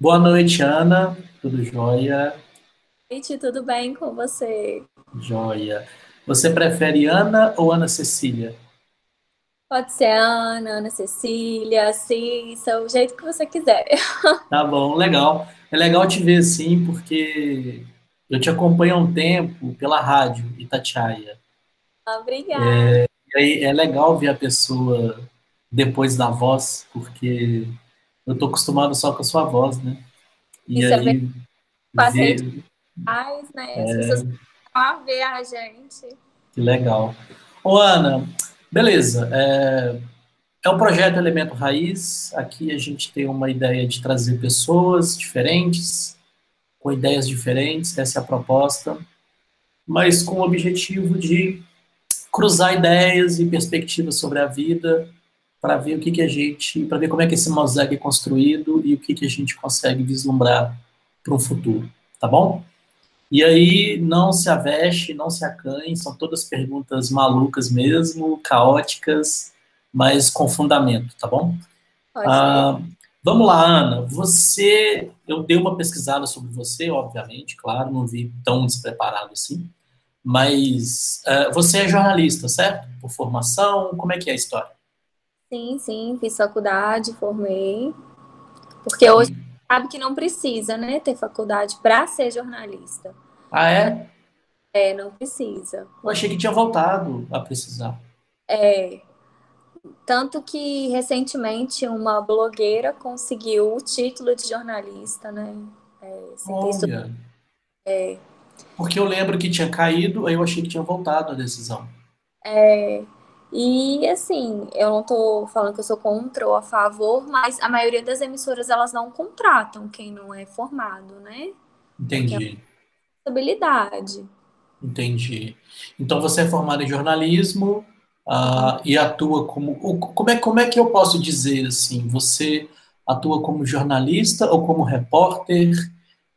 Boa noite, Ana. Tudo jóia? Noite, tudo bem com você? Jóia. Você prefere Ana ou Ana Cecília? Pode ser Ana, Ana Cecília, Cissa, o jeito que você quiser. Tá bom, legal. É legal te ver assim, porque eu te acompanho há um tempo pela rádio Itatiaia. Obrigada. É, é legal ver a pessoa depois da voz, porque eu tô acostumado só com a sua voz, né? E Isso é aí, é bem ver... Faz, né? As é... pessoas a ver a gente. Que legal. Ô, Ana, beleza. É, é o projeto Elemento Raiz. Aqui a gente tem uma ideia de trazer pessoas diferentes, com ideias diferentes, essa é a proposta, mas com o objetivo de cruzar ideias e perspectivas sobre a vida para ver o que, que a gente, para ver como é que esse mosaico é construído e o que, que a gente consegue vislumbrar para o futuro, tá bom? E aí, não se aveste, não se acanhe, são todas perguntas malucas mesmo, caóticas, mas com fundamento, tá bom? Ah, vamos lá, Ana. Você, eu dei uma pesquisada sobre você, obviamente, claro, não vi tão despreparado assim, mas uh, você é jornalista, certo? Por formação, como é que é a história? Sim, sim, fiz faculdade, formei. Porque hoje sabe que não precisa, né, ter faculdade para ser jornalista. Ah, é? É, não precisa. Eu achei que tinha voltado a precisar. É. Tanto que recentemente uma blogueira conseguiu o título de jornalista, né? É, Olha. É. Porque eu lembro que tinha caído, aí eu achei que tinha voltado a decisão. É. E assim, eu não estou falando que eu sou contra ou a favor, mas a maioria das emissoras elas não contratam quem não é formado, né? Entendi. É habilidade. Entendi. Então você é formado em jornalismo uh, e atua como. Como é, como é que eu posso dizer assim? Você atua como jornalista ou como repórter?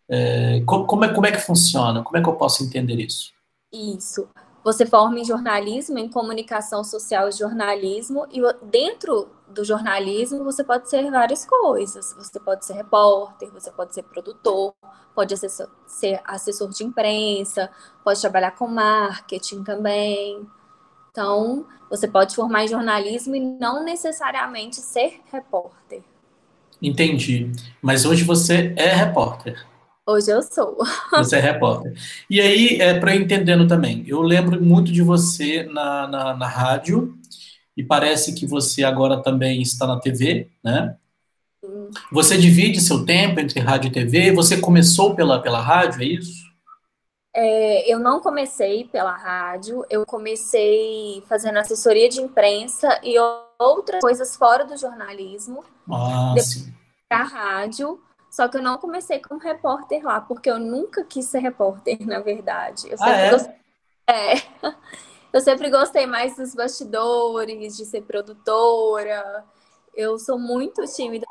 É, como, como, é, como é que funciona? Como é que eu posso entender isso? Isso. Você forma em jornalismo, em comunicação social e jornalismo, e dentro do jornalismo você pode ser várias coisas. Você pode ser repórter, você pode ser produtor, pode assessor, ser assessor de imprensa, pode trabalhar com marketing também. Então, você pode formar em jornalismo e não necessariamente ser repórter. Entendi. Mas hoje você é repórter. Hoje eu sou. Você é repórter. E aí, é, para entendendo também, eu lembro muito de você na, na, na, rádio, e parece que você agora também está na TV, né? Você divide seu tempo entre rádio e TV? Você começou pela, pela rádio, é isso? É, eu não comecei pela rádio, eu comecei fazendo assessoria de imprensa e outras coisas fora do jornalismo. Ah, sim. A rádio. Só que eu não comecei como repórter lá, porque eu nunca quis ser repórter, na verdade. Eu ah, sempre, ah, é? gostei... É. eu sempre gostei mais dos bastidores, de ser produtora. Eu sou muito tímida.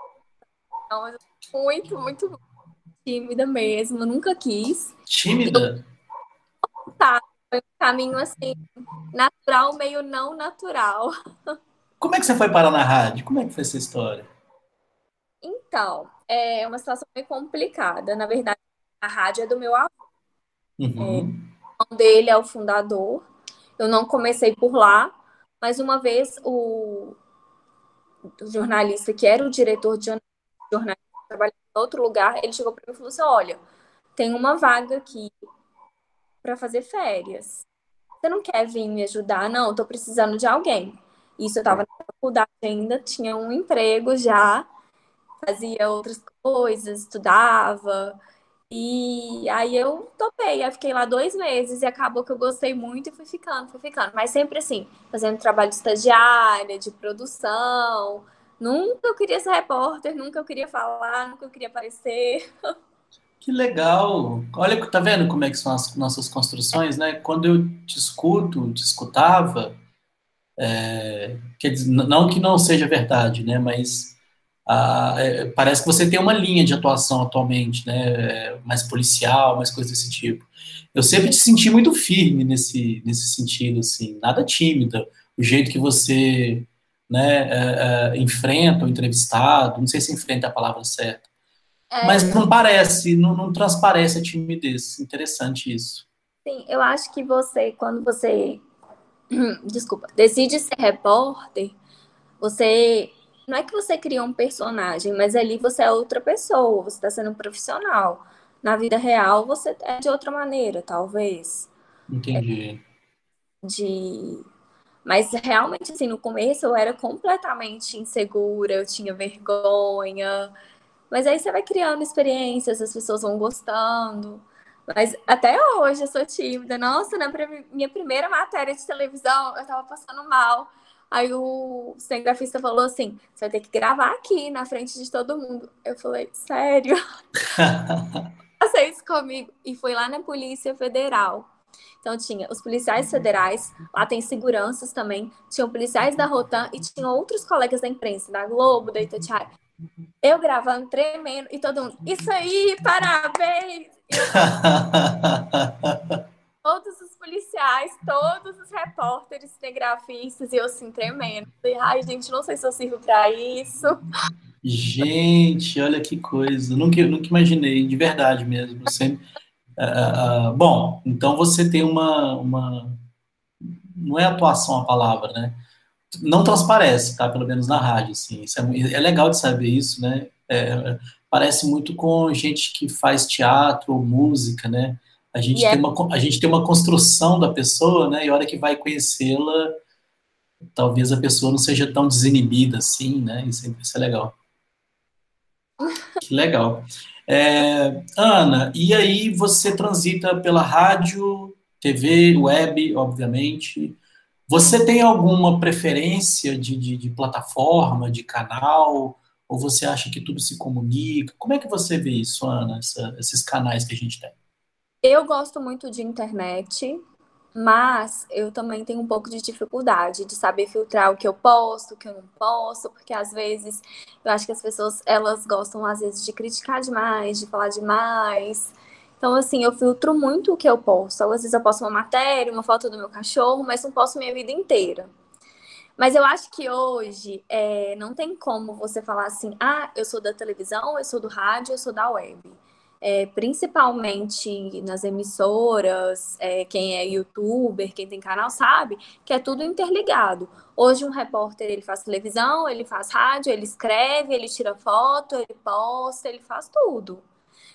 Muito, muito tímida mesmo. Eu nunca quis. Tímida? Eu... Tá, foi um caminho assim, natural, meio não natural. Como é que você foi parar na rádio? Como é que foi essa história? Então, é uma situação meio complicada. Na verdade, a rádio é do meu avô. Uhum. É, o dele é o fundador. Eu não comecei por lá, mas uma vez o, o jornalista, que era o diretor de jornalismo, trabalhando em outro lugar, ele chegou para mim e falou assim: Olha, tem uma vaga aqui para fazer férias. Você não quer vir me ajudar? Não, estou precisando de alguém. Isso eu estava na faculdade ainda, tinha um emprego já fazia outras coisas, estudava. E aí eu topei, aí fiquei lá dois meses e acabou que eu gostei muito e fui ficando, fui ficando. Mas sempre assim, fazendo trabalho de estagiária, de produção. Nunca eu queria ser repórter, nunca eu queria falar, nunca eu queria aparecer. Que legal! Olha, tá vendo como é que são as nossas construções, né? Quando eu te escuto, te escutava, é, quer dizer, não que não seja verdade, né? Mas ah, é, parece que você tem uma linha de atuação atualmente, né, mais policial, mais coisa desse tipo. Eu sempre te senti muito firme nesse, nesse sentido, assim, nada tímida. O jeito que você né, é, é, enfrenta o entrevistado, não sei se enfrenta a palavra certa. É... Mas não parece, não, não transparece a timidez. Interessante isso. Sim, eu acho que você, quando você, desculpa, decide ser repórter, você não é que você cria um personagem, mas ali você é outra pessoa, você está sendo um profissional. Na vida real, você é de outra maneira, talvez. Entendi. É de. Mas realmente, assim, no começo eu era completamente insegura, eu tinha vergonha. Mas aí você vai criando experiências, as pessoas vão gostando. Mas até hoje eu sou tímida. Nossa, na minha primeira matéria de televisão, eu tava passando mal. Aí o cinegrafista falou assim: você vai ter que gravar aqui na frente de todo mundo. Eu falei, sério? Faça isso comigo. E foi lá na Polícia Federal. Então tinha os policiais federais, lá tem seguranças também, tinham policiais da Rotan e tinha outros colegas da imprensa, da Globo, da Itatiaia. Eu gravando, tremendo, e todo mundo, isso aí, parabéns! todos os policiais, todos os repórteres, cinegrafistas, e eu assim, tremendo. Falei, ai, gente, não sei se eu sirvo para isso. Gente, olha que coisa. Nunca, nunca imaginei, de verdade mesmo. Sempre, uh, uh, bom, então você tem uma, uma. Não é atuação a palavra, né? Não transparece, tá? Pelo menos na rádio, assim. É, é, legal de saber isso, né? É, parece muito com gente que faz teatro ou música, né? A gente, tem uma, a gente tem uma construção da pessoa, né? E a hora que vai conhecê-la, talvez a pessoa não seja tão desinibida assim, né? Isso, é, isso é legal. Que legal. É, Ana, e aí você transita pela rádio, TV, web, obviamente. Você tem alguma preferência de, de, de, plataforma, de canal? Ou você acha que tudo se comunica? Como é que você vê isso, Ana, essa, esses canais que a gente tem? Eu gosto muito de internet, mas eu também tenho um pouco de dificuldade de saber filtrar o que eu posto, o que eu não posto, porque às vezes eu acho que as pessoas elas gostam às vezes de criticar demais, de falar demais. Então, assim, eu filtro muito o que eu posto. Às vezes eu posto uma matéria, uma foto do meu cachorro, mas não posto minha vida inteira. Mas eu acho que hoje é, não tem como você falar assim, ah, eu sou da televisão, eu sou do rádio, eu sou da web é, principalmente nas emissoras, é, quem é youtuber, quem tem canal sabe que é tudo interligado. Hoje um repórter ele faz televisão, ele faz rádio, ele escreve, ele tira foto, ele posta, ele faz tudo.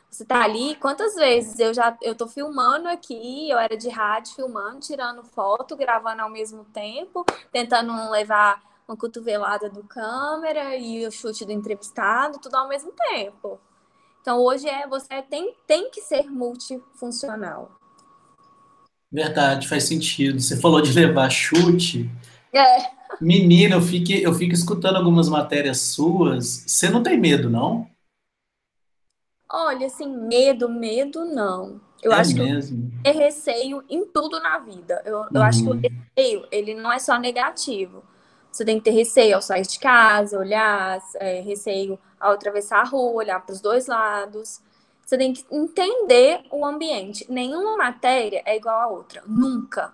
Você tá ali, quantas vezes eu já eu tô filmando aqui, eu era de rádio filmando, tirando foto, gravando ao mesmo tempo, tentando levar uma cotovelada do câmera e o chute do entrevistado, tudo ao mesmo tempo. Então, hoje é você tem, tem que ser multifuncional. Verdade, faz sentido. Você falou de levar chute. É. Menina, eu fico, eu fico escutando algumas matérias suas. Você não tem medo, não? Olha, assim, medo, medo não. Eu é acho mesmo? que é receio em tudo na vida. Eu, eu acho que o uhum. receio, ele não é só negativo. Você tem que ter receio ao sair de casa, olhar, é, receio ao atravessar a rua, olhar para os dois lados. Você tem que entender o ambiente. Nenhuma matéria é igual a outra, nunca.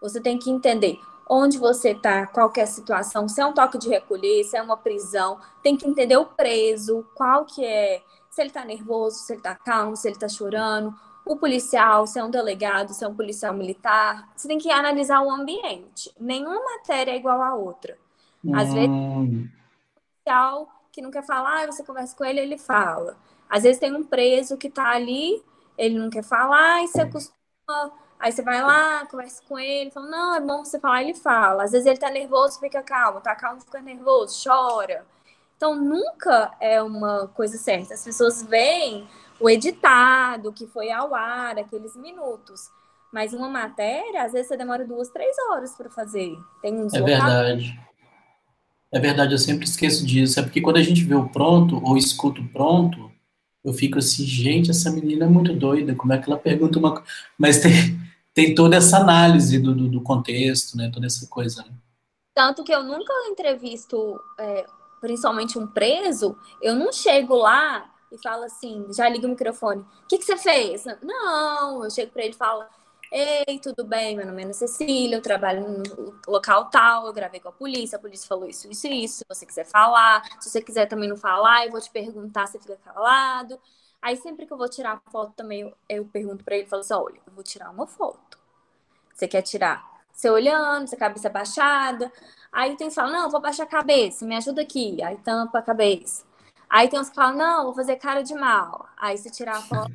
Você tem que entender onde você está, qualquer situação, se é um toque de recolher, se é uma prisão, tem que entender o preso, qual que é, se ele está nervoso, se ele está calmo, se ele está chorando, o policial, se é um delegado, se é um policial militar, você tem que analisar o ambiente. Nenhuma matéria é igual à outra. Às hum. vezes, o policial que não quer falar, você conversa com ele, ele fala. Às vezes tem um preso que está ali, ele não quer falar, e você acostuma, aí você vai lá, conversa com ele, fala, não, é bom você falar, ele fala. Às vezes ele está nervoso, fica calmo, tá calmo, fica nervoso, chora. Então, nunca é uma coisa certa. As pessoas veem o editado, que foi ao ar, aqueles minutos. Mas uma matéria, às vezes você demora duas, três horas para fazer. Tem um É verdade. É verdade, eu sempre esqueço disso. É porque quando a gente vê o pronto, ou escuta o pronto, eu fico assim, gente, essa menina é muito doida, como é que ela pergunta uma coisa? Mas tem, tem toda essa análise do, do, do, contexto, né? Toda essa coisa, né? Tanto que eu nunca entrevisto, é, principalmente um preso, eu não chego lá e fala assim, já liga o microfone, o que, que você fez? Não, eu chego para ele e falo, Ei, tudo bem? Meu nome é Cecília, eu trabalho no local tal, eu gravei com a polícia, a polícia falou isso, isso isso. Se você quiser falar, se você quiser também não falar, eu vou te perguntar, você fica calado. Aí sempre que eu vou tirar a foto também, eu, eu pergunto para ele, falo assim, olha, eu vou tirar uma foto. Você quer tirar? Você olhando, você cabeça baixada. Aí tem que falar, não, vou baixar a cabeça, me ajuda aqui. Aí tampa a cabeça. Aí tem uns que falam, não, vou fazer cara de mal. Aí você tirar a foto.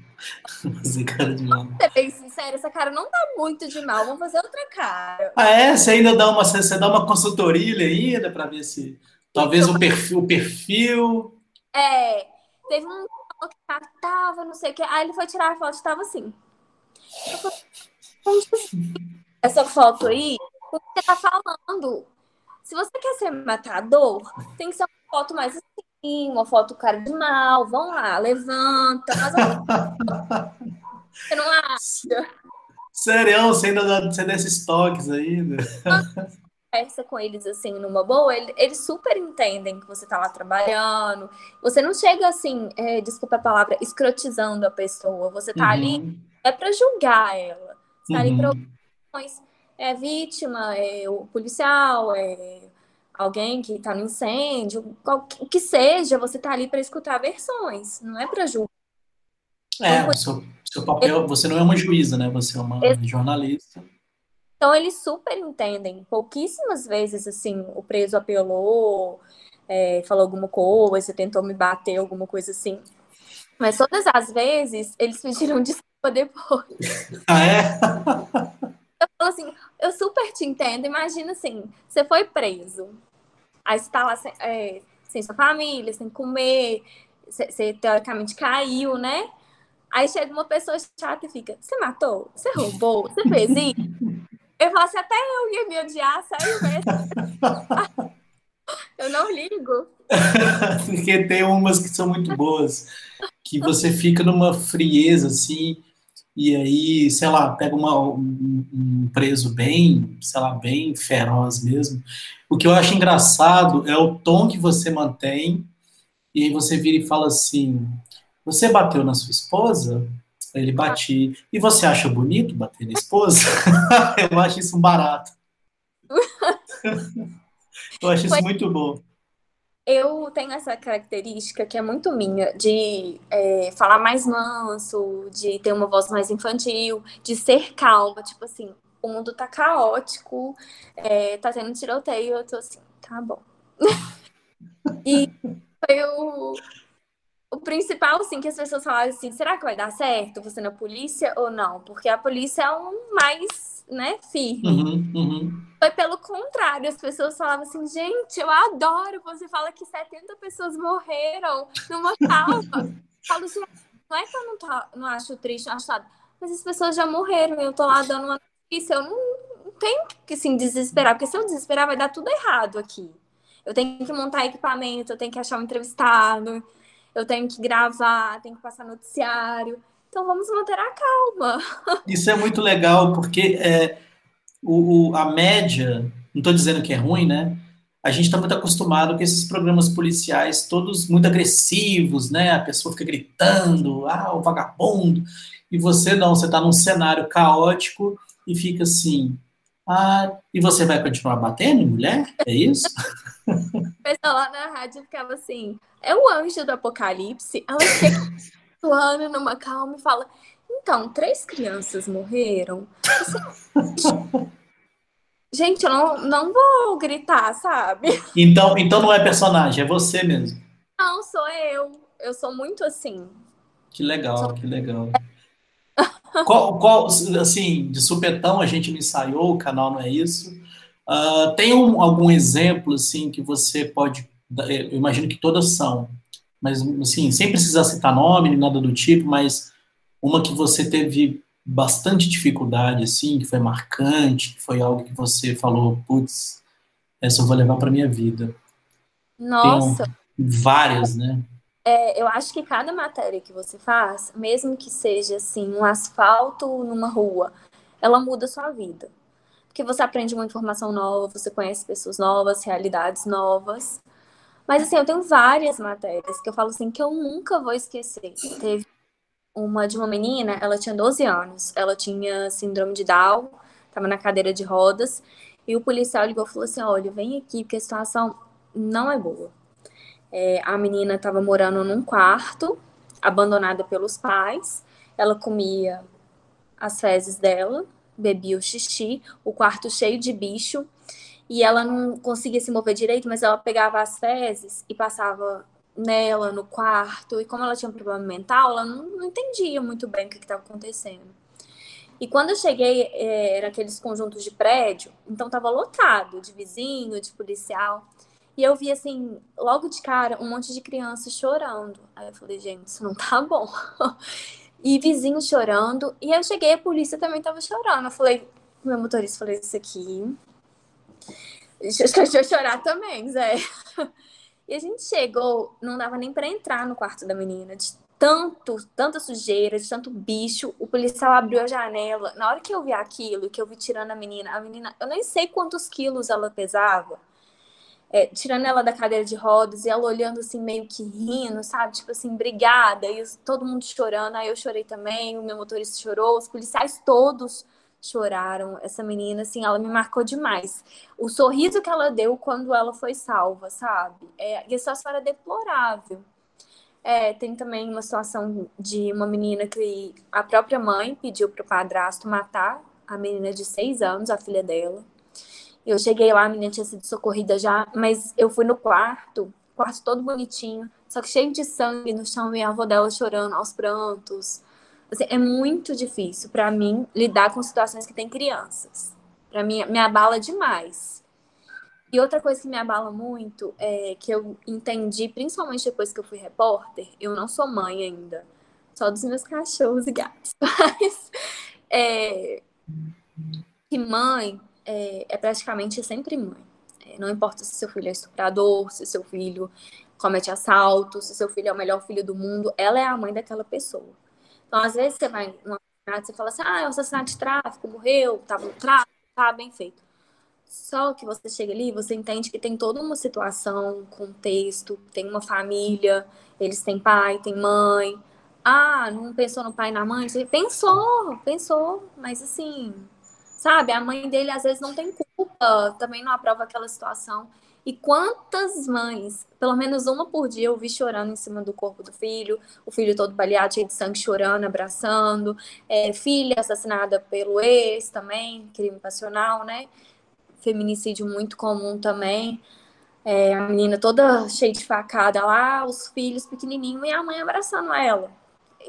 fazer cara de mal. Você sincero, essa cara não tá muito de mal, vamos fazer outra cara. Ah, é? Você ainda dá uma, você dá uma consultoria ainda para ver se. Talvez o perfil, o perfil. É, teve um que tava, não sei o que. Aí ele foi tirar a foto e tava assim. Essa foto aí, o que você tá falando? Se você quer ser matador, tem que ser uma foto mais uma foto cara de mal, vão lá, levanta, faz Você não acha? Sério, você ainda dá, você desses toques ainda. Conversa com eles assim, numa boa, eles, eles, super entendem que você tá lá trabalhando. Você não chega assim, é, desculpa a palavra, escrotizando a pessoa. Você tá uhum. ali, é para julgar ela. Você tá uhum. ali pra é vítima, é o policial, é alguém que está no incêndio, o que seja, você está ali para escutar versões, não é para julgar. É, então, o seu, seu papel, você não é uma juíza, né? Você é uma jornalista. Então eles super entendem. Pouquíssimas vezes, assim, o preso apelou, é, falou alguma coisa, tentou me bater, alguma coisa assim. Mas todas as vezes eles pediram desculpa depois. Ah, é? Eu falo assim, eu super te entendo. Imagina assim, você foi preso. Aí você tá lá sem, é, sem sua família, sem comer, você teoricamente caiu, né? Aí chega uma pessoa chata e fica: Você matou? Você roubou? Você fez isso? Eu falo assim: até eu ia me odiar, sério mesmo. eu não ligo. Porque tem umas que são muito boas, que você fica numa frieza assim e aí, sei lá, pega uma, um, um, preso bem, sei lá, bem feroz mesmo. O que eu acho engraçado é o tom que você mantém, e aí você vira e fala assim: Você bateu na sua esposa? Ele bati. E você acha bonito bater na esposa? eu acho isso um barato. eu acho isso muito bom eu tenho essa característica que é muito minha, de é, falar mais manso, de ter uma voz mais infantil, de ser calma, tipo assim, o mundo tá caótico, é, tá tendo tiroteio, eu tô assim, tá bom. e foi o, o principal, assim, que as pessoas falaram assim, será que vai dar certo você na polícia ou não? Porque a polícia é um mais, né, firme. Uhum, uhum. Foi pelo contrário, as pessoas falavam assim, gente, eu adoro, você fala que 70 pessoas morreram numa calma. falo assim, não é que eu não, tô, não acho triste, não acho nada, mas as pessoas já morreram, eu tô lá dando uma notícia, eu não, não tenho que, assim, desesperar, porque se eu desesperar vai dar tudo errado aqui. Eu tenho que montar equipamento, eu tenho que achar um entrevistado, eu tenho que gravar, tenho que passar noticiário. Então vamos manter a calma. Isso é muito legal, porque é, o, o a média, não estou dizendo que é ruim, né? A gente está muito acostumado com esses programas policiais todos muito agressivos, né? A pessoa fica gritando, ah, o vagabundo. E você não, você está num cenário caótico e fica assim, ah, e você vai continuar batendo em mulher? É isso? O pessoal lá na rádio ficava assim, é o anjo do apocalipse. Ela fica atuando numa calma e fala, então, três crianças morreram. Gente, eu não, não vou gritar, sabe? Então, então não é personagem, é você mesmo. Não, sou eu. Eu sou muito assim. Que legal, sou... que legal. Qual, qual, assim, de supetão a gente não ensaiou, o canal não é isso. Uh, tem um, algum exemplo, assim, que você pode... Eu imagino que todas são, mas, assim, sem precisar citar nome, nem nada do tipo, mas uma que você teve bastante dificuldade, assim, que foi marcante, que foi algo que você falou, putz, essa eu vou levar para minha vida. Nossa. Tem várias, né? É, eu acho que cada matéria que você faz, mesmo que seja assim um asfalto numa rua, ela muda a sua vida. Porque você aprende uma informação nova, você conhece pessoas novas, realidades novas. Mas assim, eu tenho várias matérias que eu falo assim que eu nunca vou esquecer. Teve uma de uma menina, ela tinha 12 anos, ela tinha síndrome de Down, estava na cadeira de rodas, e o policial ligou e falou assim: olha, vem aqui, porque a situação não é boa. É, a menina estava morando num quarto, abandonada pelos pais, ela comia as fezes dela, bebia o xixi, o quarto cheio de bicho, e ela não conseguia se mover direito, mas ela pegava as fezes e passava nela, no quarto, e como ela tinha um problema mental, ela não, não entendia muito bem o que estava acontecendo. E quando eu cheguei, é, era aqueles conjuntos de prédio, então estava lotado de vizinho, de policial. E eu vi, assim, logo de cara, um monte de crianças chorando. Aí eu falei, gente, isso não tá bom. e vizinho chorando. E eu cheguei, a polícia também tava chorando. Eu falei, meu motorista, falei, isso aqui. Deixa eu chorar também, Zé. E a gente chegou, não dava nem para entrar no quarto da menina, de tanto, tanta sujeira, de tanto bicho. O policial abriu a janela. Na hora que eu vi aquilo, que eu vi tirando a menina, a menina, eu nem sei quantos quilos ela pesava. É, tirando ela da cadeira de rodas e ela olhando assim, meio que rindo, sabe? Tipo assim, brigada, e todo mundo chorando. Aí eu chorei também, o meu motorista chorou, os policiais todos choraram. Essa menina, assim, ela me marcou demais. O sorriso que ela deu quando ela foi salva, sabe? É, e a situação era deplorável. É, tem também uma situação de uma menina que a própria mãe pediu para o padrasto matar a menina de seis anos, a filha dela. Eu cheguei lá, a menina tinha sido socorrida já, mas eu fui no quarto, quarto todo bonitinho, só que cheio de sangue no chão e a avó dela chorando aos prantos. Assim, é muito difícil para mim lidar com situações que tem crianças. Para mim, me abala demais. E outra coisa que me abala muito é que eu entendi, principalmente depois que eu fui repórter, eu não sou mãe ainda, só dos meus cachorros e gatos. Mas é, que mãe é, é praticamente sempre mãe. É, não importa se seu filho é estuprador, se seu filho comete assalto, se seu filho é o melhor filho do mundo, ela é a mãe daquela pessoa. Então, às vezes, você vai num assassinato, você fala assim, ah, é um assassinato de tráfico, morreu, tá no tráfico, tá bem feito. Só que você chega ali, você entende que tem toda uma situação, contexto, tem uma família, eles têm pai, têm mãe. Ah, não pensou no pai e na mãe? Você pensou, pensou, mas assim, sabe, a mãe dele às vezes não tem culpa, também não aprova aquela situação. E quantas mães, pelo menos uma por dia, eu vi chorando em cima do corpo do filho, o filho todo baleado, cheio de sangue, chorando, abraçando, é, filha assassinada pelo ex também, crime passional, né? Feminicídio muito comum também. É, a menina toda cheia de facada lá, os filhos pequenininhos e a mãe abraçando ela.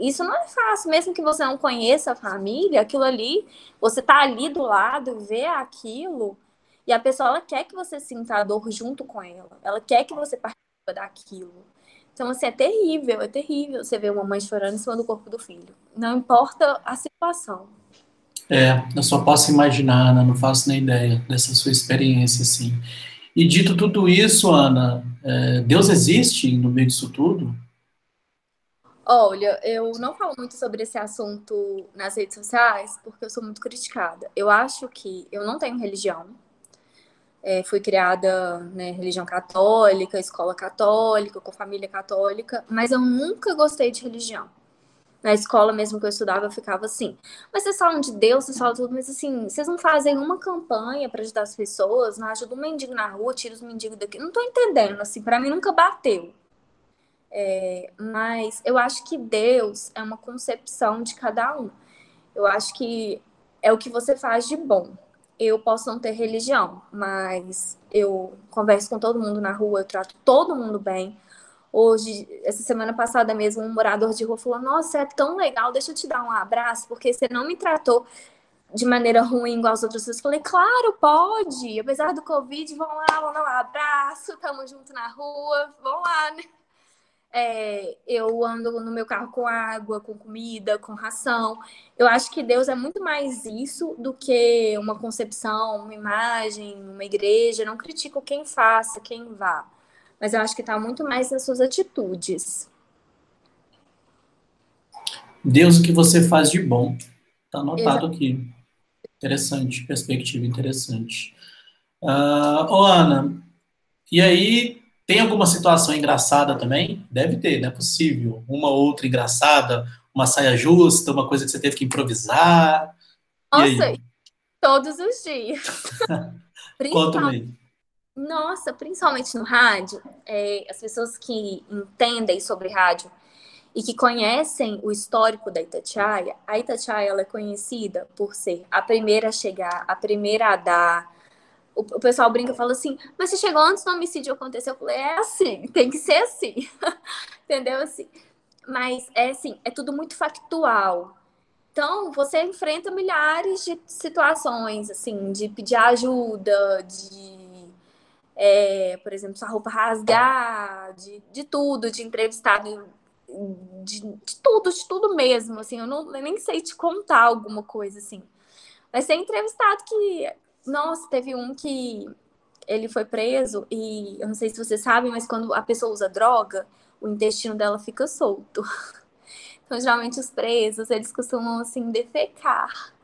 Isso não é fácil, mesmo que você não conheça a família, aquilo ali, você tá ali do lado, vê aquilo, e a pessoa, ela quer que você sinta a dor junto com ela. Ela quer que você participe daquilo. Então, assim, é terrível, é terrível você ver uma mãe chorando em cima do corpo do filho. Não importa a situação. É, eu só posso imaginar, Ana, não faço nem ideia dessa sua experiência, assim. E dito tudo isso, Ana, é, Deus existe no meio disso tudo? Olha, eu não falo muito sobre esse assunto nas redes sociais porque eu sou muito criticada. Eu acho que eu não tenho religião, é, fui criada né, religião católica, escola católica, com família católica, mas eu nunca gostei de religião. Na escola mesmo que eu estudava, eu ficava assim. Mas vocês falam de Deus, vocês falam tudo, mas assim, vocês não fazem uma campanha para ajudar as pessoas, não ajudam um mendigo na rua, tira os mendigos daqui. Não tô entendendo, assim, para mim nunca bateu. É, mas eu acho que Deus é uma concepção de cada um. Eu acho que é o que você faz de bom eu posso não ter religião, mas eu converso com todo mundo na rua, eu trato todo mundo bem. Hoje, essa semana passada mesmo, um morador de rua falou: Nossa, é tão legal, deixa eu te dar um abraço, porque você não me tratou de maneira ruim igual as outras pessoas. Falei: Claro, pode, apesar do Covid, vão lá, vão dar um abraço, tamo junto na rua, vão lá, né? É, eu ando no meu carro com água, com comida, com ração. Eu acho que Deus é muito mais isso do que uma concepção, uma imagem, uma igreja. Eu não critico quem faça, quem vá, mas eu acho que está muito mais nas suas atitudes. Deus, o que você faz de bom. Está anotado Exato. aqui. Interessante, perspectiva interessante. Uh, ô Ana, e aí Tem alguma situação engraçada também? Deve ter, não é possível. Uma outra engraçada, uma saia justa, uma coisa que você teve que improvisar. Nossa, todos os dias. Conta-me. Nossa, principalmente no rádio, é, as pessoas que entendem sobre rádio e que conhecem o histórico da Itatiaia, a Itatiaia ela é conhecida por ser a primeira a chegar, a primeira a dar. O, o pessoal brinca e fala assim, mas você chegou antes do homicídio acontecer? Eu falei, é assim, tem que ser assim. Entendeu? Assim. Mas é assim, é tudo muito factual. Então, você enfrenta milhares de situações, assim, de pedir ajuda, de é, por exemplo, sua roupa rasgar, de, de tudo, de entrevistado, de, de, tudo, de tudo mesmo, assim, eu, não, eu nem sei te contar alguma coisa, assim. Mas tem entrevistado que, nossa, teve um que ele foi preso e, eu não sei se você sabe, mas quando a pessoa usa droga, o intestino dela fica solto. Então, geralmente, os presos, eles costumam, assim, defecar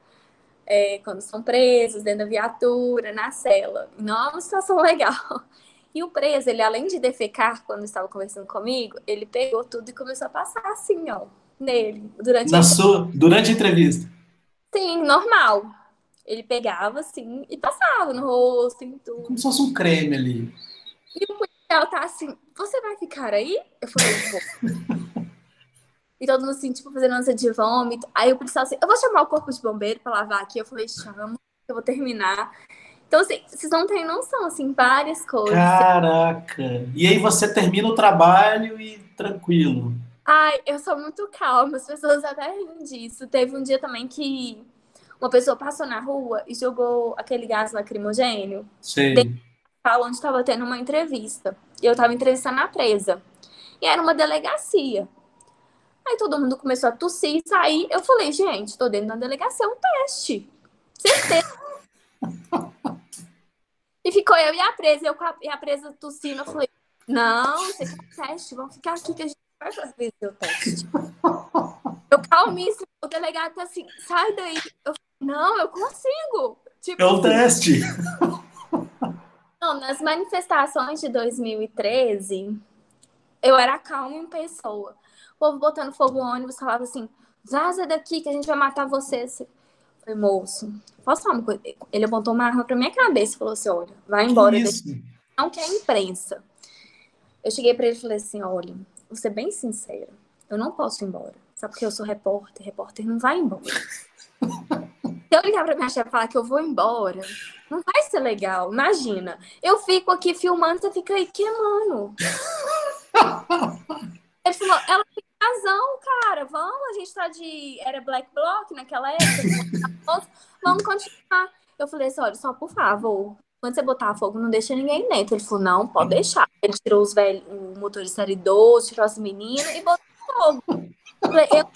é, quando são presos, dentro da viatura, na cela. Não é uma situação legal. E o preso, ele além de defecar quando estava conversando comigo, ele pegou tudo e começou a passar assim, ó, nele, durante Na a sua, durante a entrevista. Sim, normal. Ele pegava assim e passava no rosto, em tudo. Como se fosse um creme ali. E o policial tá assim, você vai ficar aí? Eu falei, vou. E todo mundo assim, tipo, fazendo ânsia de vômito. Aí o policial assim, eu vou chamar o corpo de bombeiro pra lavar aqui. Eu falei, chama, eu vou terminar. Então, assim, vocês não têm noção, assim, várias coisas. Caraca! E aí você termina o trabalho e tranquilo. Ai, eu sou muito calma, as pessoas até riem disso. Teve um dia também que uma pessoa passou na rua e jogou aquele gás lacrimogênio. Sim. Onde estava tendo uma entrevista. E eu estava entrevistando a presa. E era uma delegacia. Aí todo mundo começou a tossir e sair. Eu falei, gente, tô dentro da delegacia, é um teste. Certeza. e ficou eu e a presa, eu a, e a presa tossindo. Eu falei, não, você quer um teste? Vamos ficar aqui que a gente vai fazer o teste. eu calmíssimo, o delegado tá assim, sai daí. Eu não, eu consigo. Tipo, é um teste. Não, nas manifestações de 2013, eu era calma em pessoa povo botando fogo no ônibus, falava assim, vaza daqui que a gente vai matar você. Eu falei, moço, posso falar uma coisa? Ele apontou uma arma pra minha cabeça e falou assim, olha, vai embora. Não quer imprensa. Eu cheguei para ele e falei assim, olha, vou ser bem sincera, eu não posso ir embora. Sabe porque eu sou repórter, repórter não vai embora. Se eu ligar pra minha chefe e falar que eu vou embora, não vai ser legal. Imagina, eu fico aqui filmando, você fica aí queimando. Ele falou, ela tem razão, cara. Vamos, a gente tá de. Era Black Block naquela época. vamos continuar. Eu falei assim: olha, só por favor, quando você botar fogo, não deixa ninguém dentro. Ele falou: não, pode deixar. Ele tirou os velhos, o motorista era idoso, tirou as meninas e botou fogo. Eu falei: eu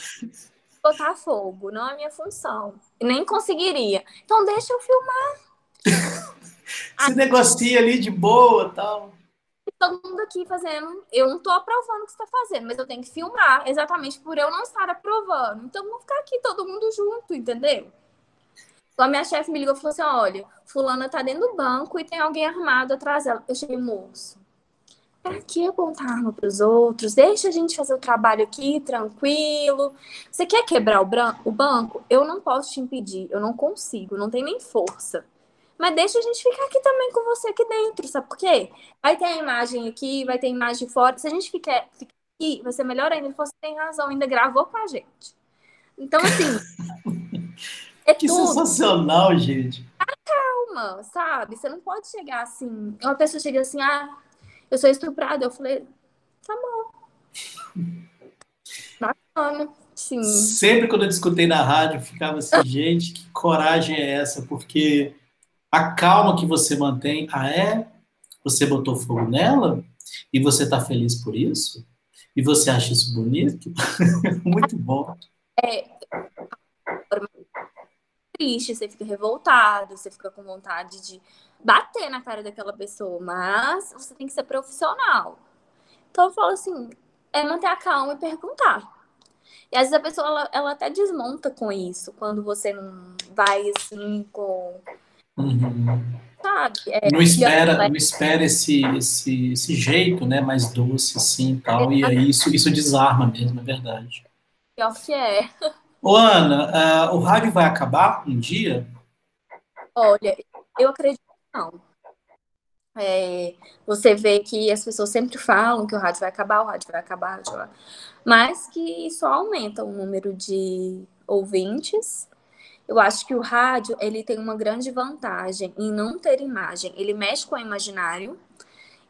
botar fogo, não é minha função. Nem conseguiria. Então deixa eu filmar. Você negocia ali de boa tal todo mundo aqui fazendo. Eu não tô aprovando o que você tá fazendo, mas eu tenho que filmar, exatamente por eu não estar aprovando. Então vamos ficar aqui todo mundo junto, entendeu? Então a minha chefe me ligou e falou assim: olha, fulana tá dentro do banco e tem alguém armado atrás dela. Eu cheguei, moço. Pra que apontar arma pros outros? Deixa a gente fazer o trabalho aqui, tranquilo. Você quer quebrar o, o banco? Eu não posso te impedir, eu não consigo, não tem nem força. Mas deixa a gente ficar aqui também com você aqui dentro, sabe por quê? Vai ter a imagem aqui, vai ter a imagem fora. Se a gente ficar, ficar aqui, vai ser melhor ainda. Você tem razão, ainda gravou com a gente. Então, assim. é que tudo. sensacional, gente. Ah, calma, sabe? Você não pode chegar assim. Uma pessoa chega assim, ah, eu sou estuprada. Eu falei, tá bom. Bacana. Sim. Sempre quando eu discutei na rádio, ficava assim, gente, que coragem é essa? Porque a calma que você mantém, ah é? Você botou fogo nela? E você está feliz por isso? E você acha isso bonito? Muito bom. É triste, você fica revoltado, você fica com vontade de bater na cara daquela pessoa, mas você tem que ser profissional. Então eu falo assim, é manter a calma e perguntar. E às vezes a pessoa ela, ela até desmonta com isso, quando você não vai assim com Uhum. Sabe? É, não espera, não espera esse, esse, esse jeito, né, mais doce, assim, e tal, e aí isso, isso desarma mesmo, é verdade. Pior que é. Ô, Ana, uh, o rádio vai acabar um dia? Olha, eu acredito que não. É, você vê que as pessoas sempre falam que o rádio vai acabar, o rádio vai acabar, rádio vai... mas que isso aumenta o número de ouvintes. Eu acho que o rádio ele tem uma grande vantagem em não ter imagem. Ele mexe com o imaginário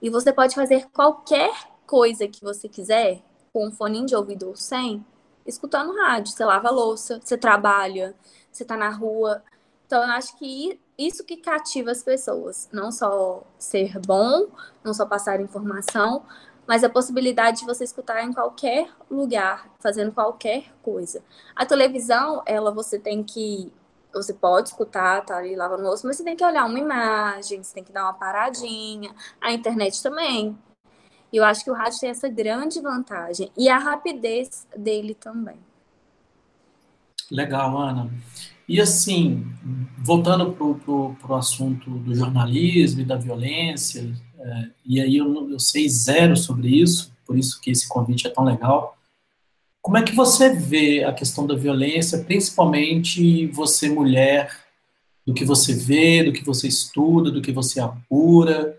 e você pode fazer qualquer coisa que você quiser com um fone de ouvido ou sem, escutando rádio. Você lava louça, você trabalha, você está na rua. Então, eu acho que isso que cativa as pessoas. Não só ser bom, não só passar informação, mas a possibilidade de você escutar em qualquer lugar, fazendo qualquer coisa. A televisão, ela você tem que. Você pode escutar, tá ali lavando louça, mas você tem que olhar uma imagem, você tem que dar uma paradinha. A internet também. E eu acho que o rádio tem essa grande vantagem. E a rapidez dele também. Legal, Ana. E assim, voltando para o assunto do jornalismo e da violência, é, e aí eu, eu sei zero sobre isso, por isso que esse convite é tão legal. Como é que você vê a questão da violência, principalmente você mulher, do que você vê, do que você estuda, do que você apura?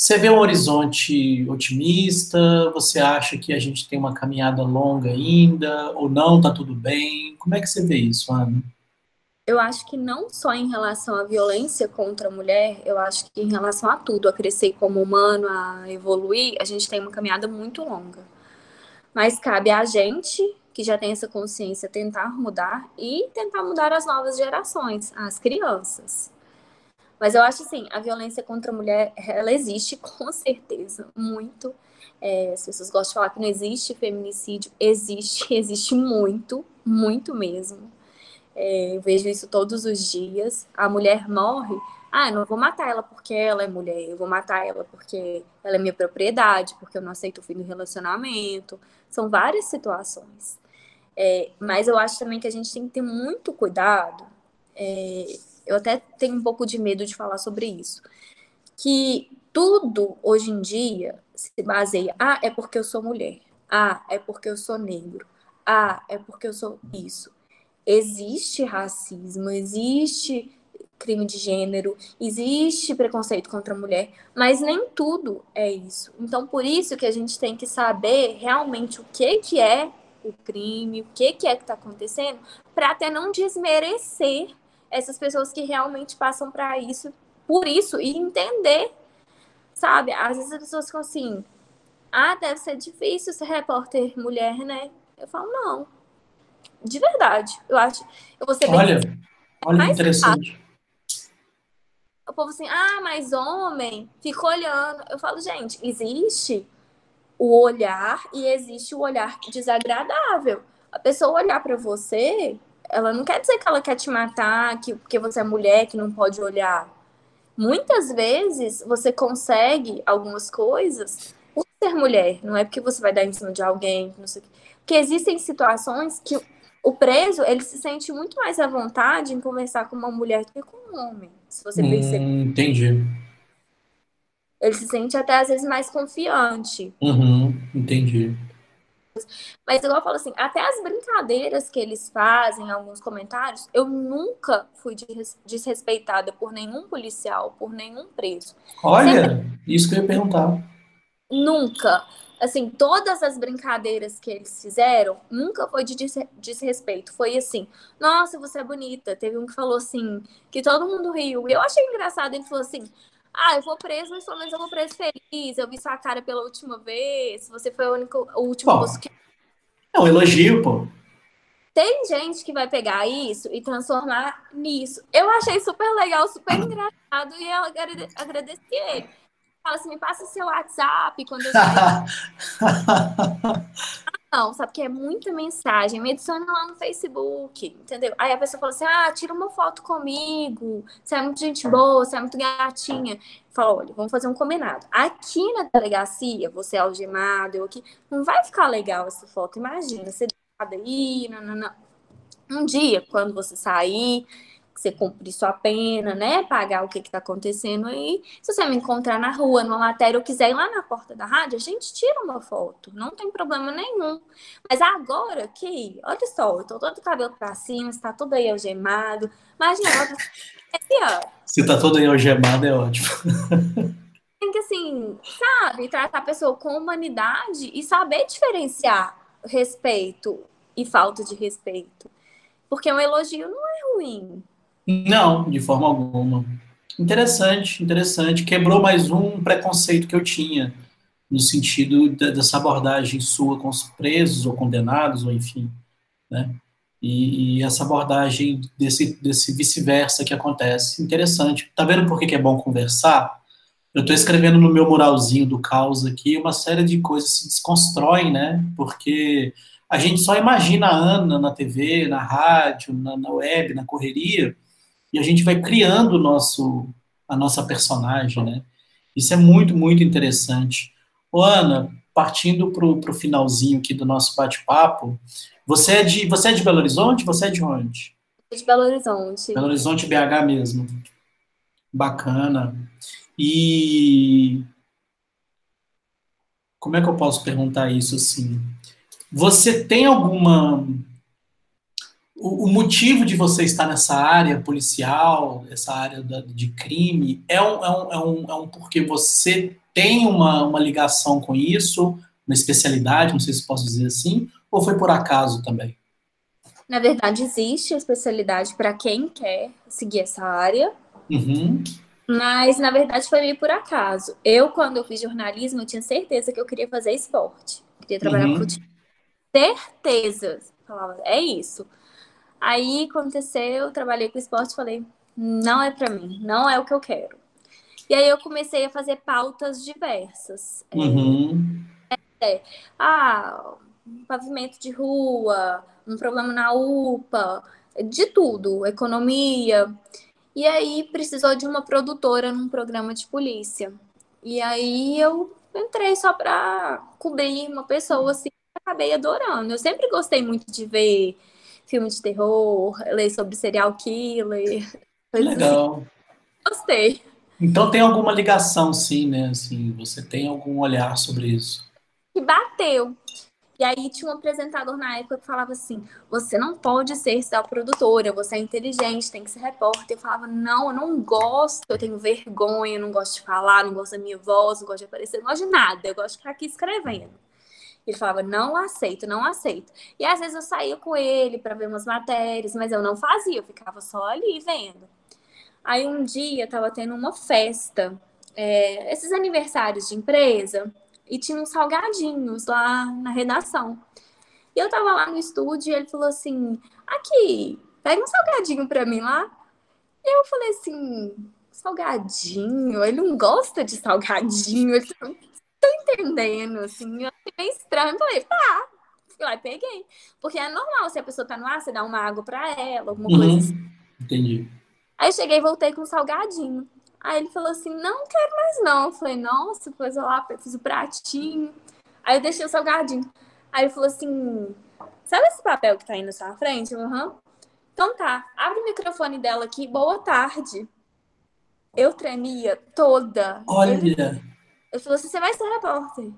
Você vê um horizonte otimista? Você acha que a gente tem uma caminhada longa ainda? Ou não, tá tudo bem? Como é que você vê isso, Ana? eu acho que não só em relação à violência contra a mulher, eu acho que em relação a tudo, a crescer como humano, a evoluir, a gente tem uma caminhada muito longa. Mas cabe a gente, que já tem essa consciência, tentar mudar e tentar mudar as novas gerações, as crianças. Mas eu acho assim, a violência contra a mulher, ela existe com certeza, muito. É, as pessoas gostam de falar que não existe feminicídio, existe, existe muito, muito mesmo. É, eu vejo isso todos os dias. A mulher morre. Ah, não vou matar ela porque ela é mulher. Eu vou matar ela porque ela é minha propriedade, porque eu não aceito o fim do relacionamento. São várias situações. É, mas eu acho também que a gente tem que ter muito cuidado. É, eu até tenho um pouco de medo de falar sobre isso. Que tudo hoje em dia se baseia. Ah, é porque eu sou mulher. Ah, é porque eu sou negro. Ah, é porque eu sou isso existe racismo, existe crime de gênero, existe preconceito contra a mulher, mas nem tudo é isso. Então, por isso que a gente tem que saber realmente o que, que é o crime, o que, que é que está acontecendo, para até não desmerecer essas pessoas que realmente passam para isso, por isso, e entender, sabe? Às vezes as pessoas ficam assim, ah, deve ser difícil ser repórter mulher, né? Eu falo, não, de verdade. Eu acho. Eu vou ser bem. Olha, olha interessante. O povo assim, ah, mas homem, fica olhando. Eu falo, gente, existe o olhar e existe o olhar desagradável. A pessoa olhar para você, ela não quer dizer que ela quer te matar, que porque você é mulher, que não pode olhar. Muitas vezes você consegue algumas coisas por ser mulher, não é porque você vai dar em cima de alguém, não sei o quê. Porque existem situações que o preso, ele se sente muito mais à vontade em conversar com uma mulher do que com um homem, se você hum, perceber. Entendi. Ele se sente até às vezes mais confiante. Uhum, entendi. Mas igual eu falo assim, até as brincadeiras que eles fazem em alguns comentários, eu nunca fui desrespeitada por nenhum policial, por nenhum preso. Olha, Sempre... isso que eu ia perguntar. Nunca assim, todas as brincadeiras que eles fizeram nunca foi de desrespeito. Foi assim, nossa, você é bonita. Teve um que falou assim, que todo mundo riu. E eu achei engraçado, ele falou assim, ah, eu vou preso, mas pelo menos eu vou preso feliz. Eu vi sua cara pela última vez. Você foi o único, o último rosto que. É um elogio, pô. Tem gente que vai pegar isso e transformar nisso. Eu achei super legal, super engraçado e eu agradeci ele fala assim, me passa seu WhatsApp quando eu sair. não, sabe que é muita mensagem, me adiciona lá no Facebook, entendeu? Aí a pessoa fala assim, ah, tira uma foto comigo, você é muito gente boa, você é muito gatinha. Fala, olha, vamos fazer um combinado. Aqui na delegacia, você é algemado, eu aqui, não vai ficar legal essa foto, imagina, você aí, não, não, não. Um dia, quando você sair, você cumprir sua pena, né? Pagar o que está acontecendo aí. Se você me encontrar na rua, numa matéria, ou quiser ir lá na porta da rádio, a gente tira uma foto. Não tem problema nenhum. Mas agora que, olha só, eu tô todo o cabelo pra cima, está tudo aí algemado. Imagina, é pior. Se tá todo aí algemado, é ótimo. Tem que, assim, sabe, tratar a pessoa com humanidade e saber diferenciar respeito e falta de respeito. Porque um elogio não é ruim. Não, de forma alguma. Interessante, interessante. Quebrou mais um preconceito que eu tinha, no sentido dessa abordagem sua com os presos ou condenados, ou enfim, né? E, e essa abordagem desse, desse vice-versa que acontece. Interessante. Tá vendo por que é bom conversar? Eu estou escrevendo no meu muralzinho do caos aqui, uma série de coisas se desconstroem, né? Porque a gente só imagina a Ana na TV, na rádio, na, na web, na correria, e a gente vai criando nosso, a nossa personagem, né? Isso é muito, muito interessante. Ô, Ana, partindo para o finalzinho aqui do nosso bate-papo, você é de você é de Belo Horizonte? Você é de onde? De Belo Horizonte. Belo Horizonte, BH mesmo. Bacana. E como é que eu posso perguntar isso assim? Você tem alguma o, o, motivo de você estar nessa área policial, essa área da, de crime, é um, é, um, é, um, é um porque você tem uma, uma ligação com isso, uma especialidade, não sei se posso dizer assim, ou foi por acaso também? Na verdade, existe a especialidade para quem quer seguir essa área. Uhum. Mas, na verdade, foi meio por acaso. Eu, quando eu fiz jornalismo, eu tinha certeza que eu queria fazer esporte. Queria trabalhar uhum. com futebol. Certeza. Falava, é isso. Aí aconteceu, eu trabalhei com esporte, falei, não é para mim, não é o que eu quero. E aí eu comecei a fazer pautas diversas. Uhum. É, é, ah, um pavimento de rua, um problema na UPA, de tudo, economia. E aí precisou de uma produtora num programa de polícia. E aí eu entrei só para cobrir uma pessoa assim, acabei adorando. Eu sempre gostei muito de ver filme de terror, ler sobre serial killer. Legal. Assim. Gostei. Então tem alguma ligação, sim, né? Assim, você tem algum olhar sobre isso? Que bateu. E aí tinha um apresentador na época que falava assim: você não pode ser só produtora, você é inteligente, tem que ser repórter. Eu falava, não, eu não gosto, eu tenho vergonha, eu não gosto de falar, não gosto da minha voz, não gosto de aparecer, não gosto de nada, eu gosto de ficar aqui escrevendo. Ele falava, não aceito, não aceito. E às vezes eu saía com ele para ver umas matérias, mas eu não fazia, eu ficava só ali vendo. Aí um dia tava tendo uma festa, é, esses aniversários de empresa, e tinha uns salgadinhos lá na redação. E eu tava lá no estúdio e ele falou assim: aqui, pega um salgadinho pra mim lá. E eu falei assim: salgadinho? Ele não gosta de salgadinho. Ele tô entendendo, assim, eu meio estranho. Falei, tá. Fui lá e peguei. Porque é normal, se a pessoa tá no ar, você dá uma água pra ela, alguma uhum. coisa assim. Entendi. Aí eu cheguei e voltei com um salgadinho. Aí ele falou assim, não quero mais não. Eu falei, nossa, depois eu lá fiz o pratinho. Aí eu deixei o salgadinho. Aí ele falou assim, sabe esse papel que tá aí na sua frente? Uhum. Então tá, abre o microfone dela aqui, boa tarde. Eu tremia toda. Olha. Ele, ele falou assim: você vai ser repórter.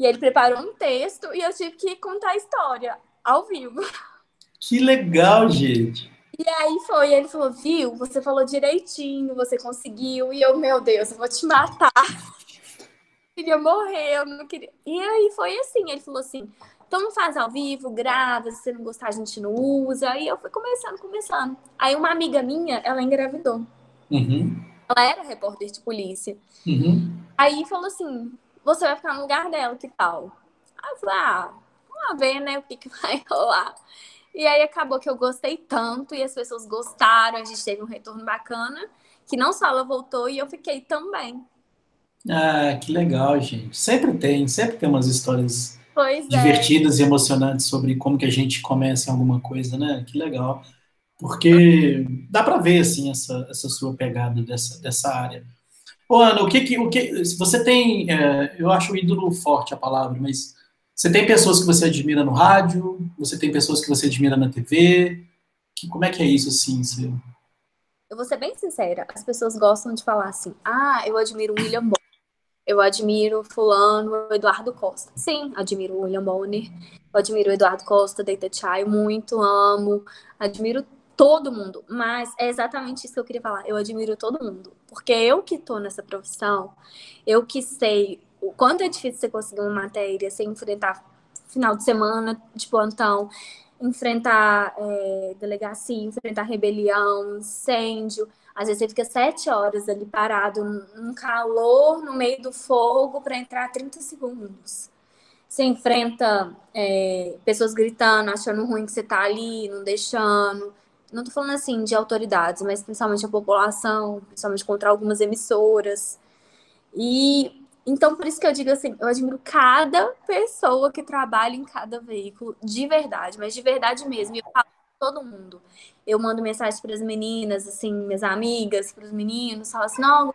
E ele preparou um texto e eu tive que contar a história ao vivo. Que legal, gente. E aí foi, ele falou, viu, você falou direitinho, você conseguiu. E eu, meu Deus, eu vou te matar. Queria morrer, eu não queria. E aí foi assim, ele falou assim, então faz ao vivo, grava, se você não gostar a gente não usa. E eu fui começando, começando. Aí uma amiga minha, ela engravidou. Uhum. Ela era repórter de polícia. Uhum. Aí falou assim: você vai ficar no lugar dela, que tal? Aí eu falei: ah, vamos ver, né, o que, que vai rolar. E aí acabou que eu gostei tanto e as pessoas gostaram, a gente teve um retorno bacana, que não só ela voltou e eu fiquei também. Ah, que legal, gente. Sempre tem, sempre tem umas histórias pois é. divertidas é. e emocionantes sobre como que a gente começa em alguma coisa, né? Que legal porque dá para ver assim essa, essa sua pegada dessa, dessa área. Ô, Ana, o que que, o que você tem? É, eu acho ídolo forte a palavra, mas você tem pessoas que você admira no rádio? Você tem pessoas que você admira na TV? Que, como é que é isso assim? Eu vou ser bem sincera, as pessoas gostam de falar assim, ah, eu admiro o William Bonner, eu admiro fulano, Eduardo Costa. Sim, admiro o William Bonner, eu admiro o Eduardo Costa, Deita Chai, muito amo, admiro todo mundo, mas é exatamente isso que eu queria falar, eu admiro todo mundo, porque eu que tô nessa profissão, eu que sei o quanto é difícil você conseguir uma matéria sem enfrentar final de semana de plantão, enfrentar é, delegacia, enfrentar rebelião, incêndio. Às vezes você fica sete horas ali parado, num calor, no meio do fogo, para entrar 30 segundos. Você enfrenta é, pessoas gritando, achando ruim que você está ali, não deixando. Não estou falando assim de autoridades, mas principalmente a população, principalmente contra algumas emissoras. E então, por isso que eu digo assim, eu admiro cada pessoa que trabalha em cada veículo, de verdade, mas de verdade mesmo. Eu falo todo mundo. Eu mando mensagem para as meninas, assim, minhas amigas, para os meninos, falo assim, não,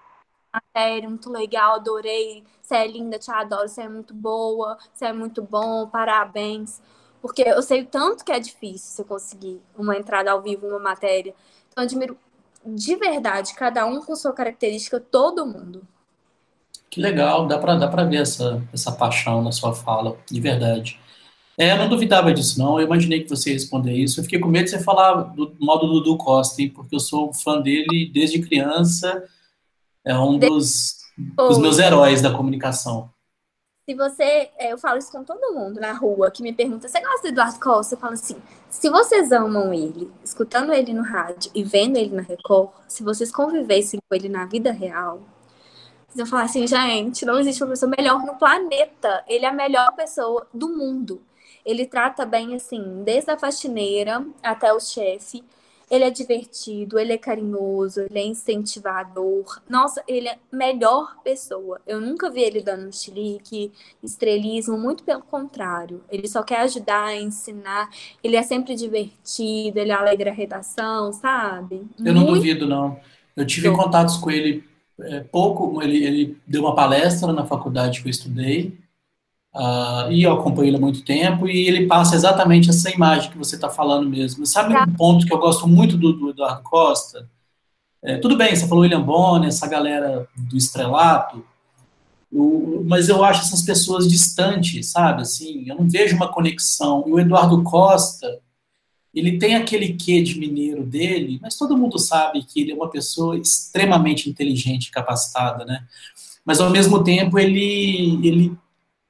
matéria, muito legal, adorei, você é linda, te adoro, você é muito boa, você é muito bom, parabéns. Porque eu sei o tanto que é difícil você conseguir uma entrada ao vivo, uma matéria. Então, eu admiro de verdade, cada um com sua característica, todo mundo. Que legal, dá para dá pra ver essa, essa paixão na sua fala, de verdade. É, eu não duvidava disso, não. Eu imaginei que você ia responder isso. Eu fiquei com medo de você falar do modo do Dudu Costa, hein, porque eu sou fã dele desde criança. É um dos, dos meus heróis da comunicação. Se você, é, eu falo isso com todo mundo na rua que me pergunta, você gosta do Eduardo Costa? Eu falo assim, se vocês amam ele, escutando ele no rádio e vendo ele na Record, se vocês convivessem com ele na vida real, eu falar assim, gente, não existe uma pessoa melhor no planeta. Ele é a melhor pessoa do mundo. Ele trata bem, assim, desde a faxineira até o chefe. Ele é divertido, ele é carinhoso, ele é incentivador. Nossa, ele é a melhor pessoa. Eu nunca vi ele dando chilique, estrelismo, muito pelo contrário. Ele só quer ajudar, ensinar. Ele é sempre divertido, ele alegra a redação, sabe? Eu não muito... duvido, não. Eu tive contatos com ele é, pouco, ele, ele deu uma palestra na faculdade que eu estudei, uh, e eu acompanho ele há muito tempo, e ele passa exatamente essa imagem que você está falando mesmo. Sabe tá. um ponto que eu gosto muito do, do Eduardo Costa? É, tudo bem, você falou William Bonner, essa galera do estrelato, o, mas eu acho essas pessoas distantes, sabe? Assim, eu não vejo uma conexão. E o Eduardo Costa, ele tem aquele quê de mineiro dele, mas todo mundo sabe que ele é uma pessoa extremamente inteligente e capacitada, né? Mas ao mesmo tempo ele ele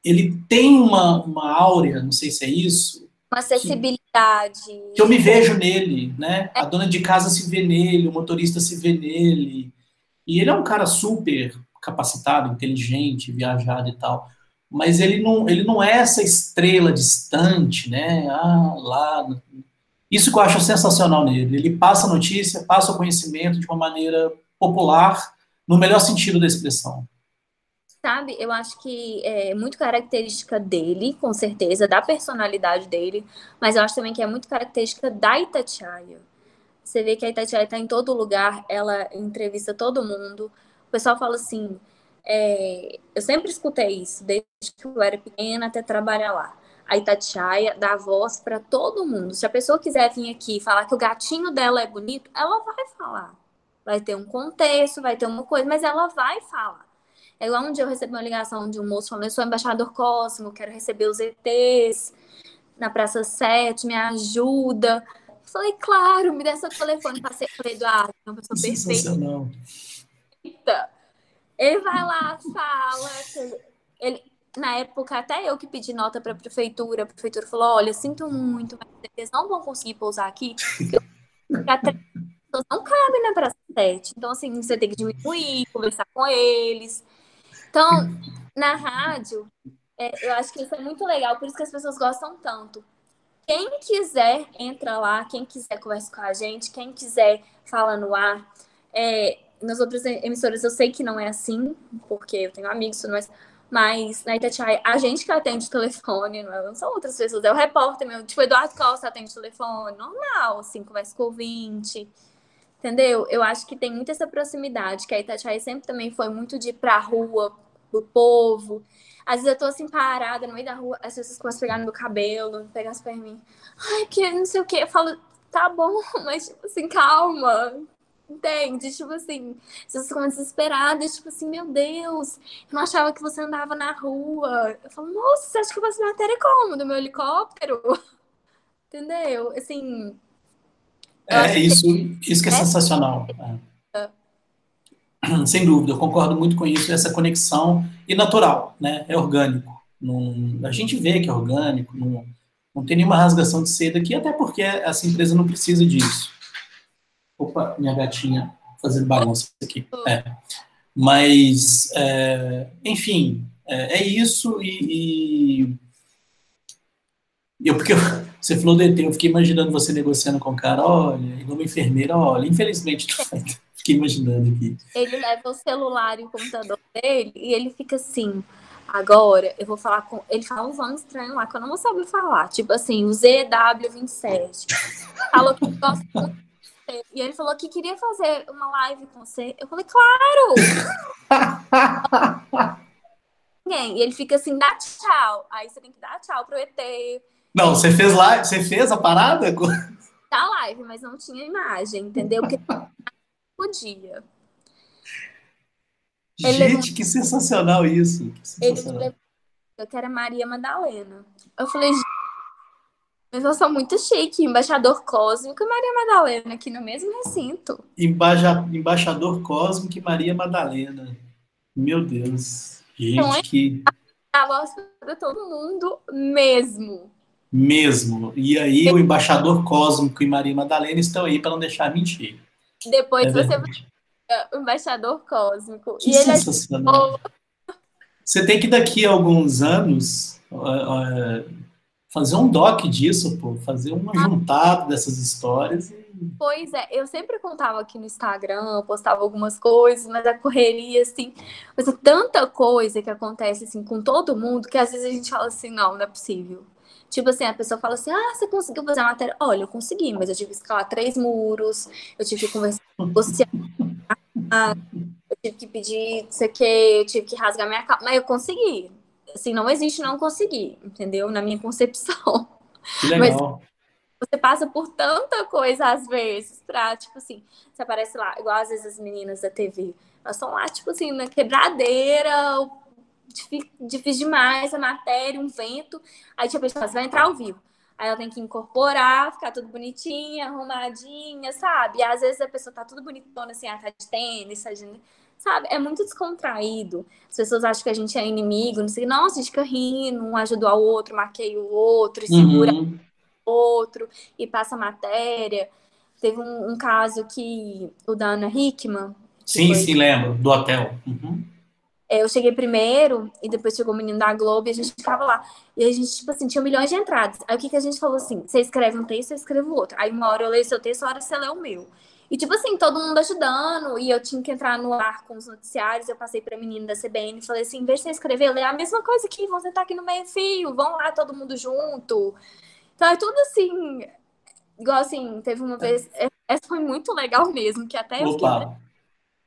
ele tem uma, uma áurea, não sei se é isso, uma acessibilidade. Que, que eu me vejo nele, né? É. A dona de casa se vê nele, o motorista se vê nele. E ele é um cara super capacitado, inteligente, viajado e tal. Mas ele não, ele não é essa estrela distante, né? Ah, lá isso que eu acho sensacional nele. Ele passa a notícia, passa o conhecimento de uma maneira popular, no melhor sentido da expressão. Sabe, eu acho que é muito característica dele, com certeza, da personalidade dele, mas eu acho também que é muito característica da Itatiaia. Você vê que a Itatiaia está em todo lugar, ela entrevista todo mundo. O pessoal fala assim, é, eu sempre escutei isso, desde que eu era pequena até trabalhar lá a Itatiaia dá voz para todo mundo. Se a pessoa quiser vir aqui e falar que o gatinho dela é bonito, ela vai falar. Vai ter um contexto, vai ter uma coisa, mas ela vai falar. É igual um dia eu recebi uma ligação de um moço falando: Eu sou embaixador Cosmo, quero receber os ETs na Praça 7, me ajuda. Eu falei, claro, me dê seu telefone. Passei para Eduardo, é uma pessoa perfeita. Ele vai lá, fala. Ele, na época, até eu que pedi nota para a prefeitura, a prefeitura falou: olha, sinto muito, mas vocês não vão conseguir pousar aqui, porque pessoas não cabem na Praça 7. Então, assim, você tem que diminuir, conversar com eles. Então, na rádio, é, eu acho que isso é muito legal, por isso que as pessoas gostam tanto. Quem quiser, entra lá, quem quiser conversa com a gente, quem quiser fala no ar. É, nas outras emissoras eu sei que não é assim, porque eu tenho amigos, mas mas na Itatiaia, a gente que atende o telefone, não são outras pessoas, é o repórter meu, tipo, Eduardo Costa atende o telefone, normal, assim, conversa com o ouvinte, entendeu? Eu acho que tem muita essa proximidade, que a Itatiaia sempre também foi muito de ir pra rua, pro povo. Às vezes eu tô assim, parada no meio da rua, as pessoas começam a pegar no meu cabelo, pegar pra mim. Ai, que não sei o que. Eu falo, tá bom, mas tipo assim, calma. Entende? Tipo assim, você ficam desesperadas, tipo assim, meu Deus, eu não achava que você andava na rua. Eu falo, nossa, você acha que eu faço matéria como? Do meu helicóptero? Entendeu? Assim. É, isso, que... isso que é, é sensacional. É. Sem dúvida, eu concordo muito com isso, essa conexão e natural, né? É orgânico. Não, a gente vê que é orgânico, não, não tem nenhuma rasgação de seda aqui, até porque essa empresa não precisa disso. Opa, minha gatinha fazendo bagunça aqui. É. Mas, é, enfim, é, é isso e, e, eu porque você falou do ET, eu fiquei imaginando você negociando com o cara, olha, e uma enfermeira, olha, infelizmente fiquei imaginando aqui. Ele leva o celular e o computador dele e ele fica assim, agora eu vou falar com. Ele fala uns nomes estranhos lá que eu não vou saber falar. Tipo assim, o ZW27. Falou que gosta muito e ele falou que queria fazer uma live com você. Eu falei, claro! e ele fica assim, dá tchau. Aí você tem que dar tchau pro ET. Não, você fez live, você fez a parada? Tá live, mas não tinha imagem, entendeu? Porque podia. Gente, que sensacional isso. Que sensacional. Ele eu que era Maria Madalena. Eu falei, mas eu sou muito chique, embaixador cósmico e Maria Madalena aqui no mesmo recinto. Embaja, embaixador cósmico e Maria Madalena. Meu Deus. Gente, então, é que. A voz para todo mundo mesmo. Mesmo. E aí, o embaixador cósmico e Maria Madalena estão aí para não deixar mentir. Depois é você vai o embaixador cósmico. Que e sensacional. É... Você tem que daqui a alguns anos uh, uh, fazer um doc disso, pô, fazer uma ah. juntada dessas histórias. Pois é, eu sempre contava aqui no Instagram, postava algumas coisas, mas a correria, assim, mas é tanta coisa que acontece, assim, com todo mundo, que às vezes a gente fala assim, não, não é possível. Tipo assim, a pessoa fala assim, ah, você conseguiu fazer a matéria? Olha, eu consegui, mas eu tive que escalar três muros, eu tive que conversar com você, eu tive que pedir não sei o quê, eu tive que rasgar minha calça, mas eu consegui assim, não existe não conseguir, entendeu? Na minha concepção. Que legal. Mas você passa por tanta coisa às vezes pra, tipo assim, você aparece lá, igual às vezes as meninas da TV, elas estão lá, tipo assim, na quebradeira, difícil demais a matéria, um vento, aí tipo, você vai entrar ao vivo. Aí ela tem que incorporar, ficar tudo bonitinha, arrumadinha, sabe? E às vezes a pessoa tá tudo bonitona, assim, ela tá de tênis, tá de sabe? É muito descontraído. As pessoas acham que a gente é inimigo, não sei, nossa, a gente fica rindo, um ajuda o outro, maqueia o outro, e segura uhum. o outro, e passa matéria. Teve um, um caso que o da Ana Hickman. Sim, foi... sim, lembro, do hotel. Uhum. É, eu cheguei primeiro, e depois chegou o menino da Globo, e a gente ficava lá. E a gente, tipo assim, tinha milhões de entradas. Aí o que, que a gente falou assim? Você escreve um texto, eu escrevo outro. Aí uma hora eu leio seu texto, uma hora você lê o meu. E, tipo assim, todo mundo ajudando, e eu tinha que entrar no ar com os noticiários, eu passei pra menina da CBN e falei assim, em vez de você escrever, lê a mesma coisa aqui, vão sentar aqui no meio fio, vão lá todo mundo junto. Então é tudo assim, igual assim, teve uma vez, é, essa foi muito legal mesmo, que até eu fiquei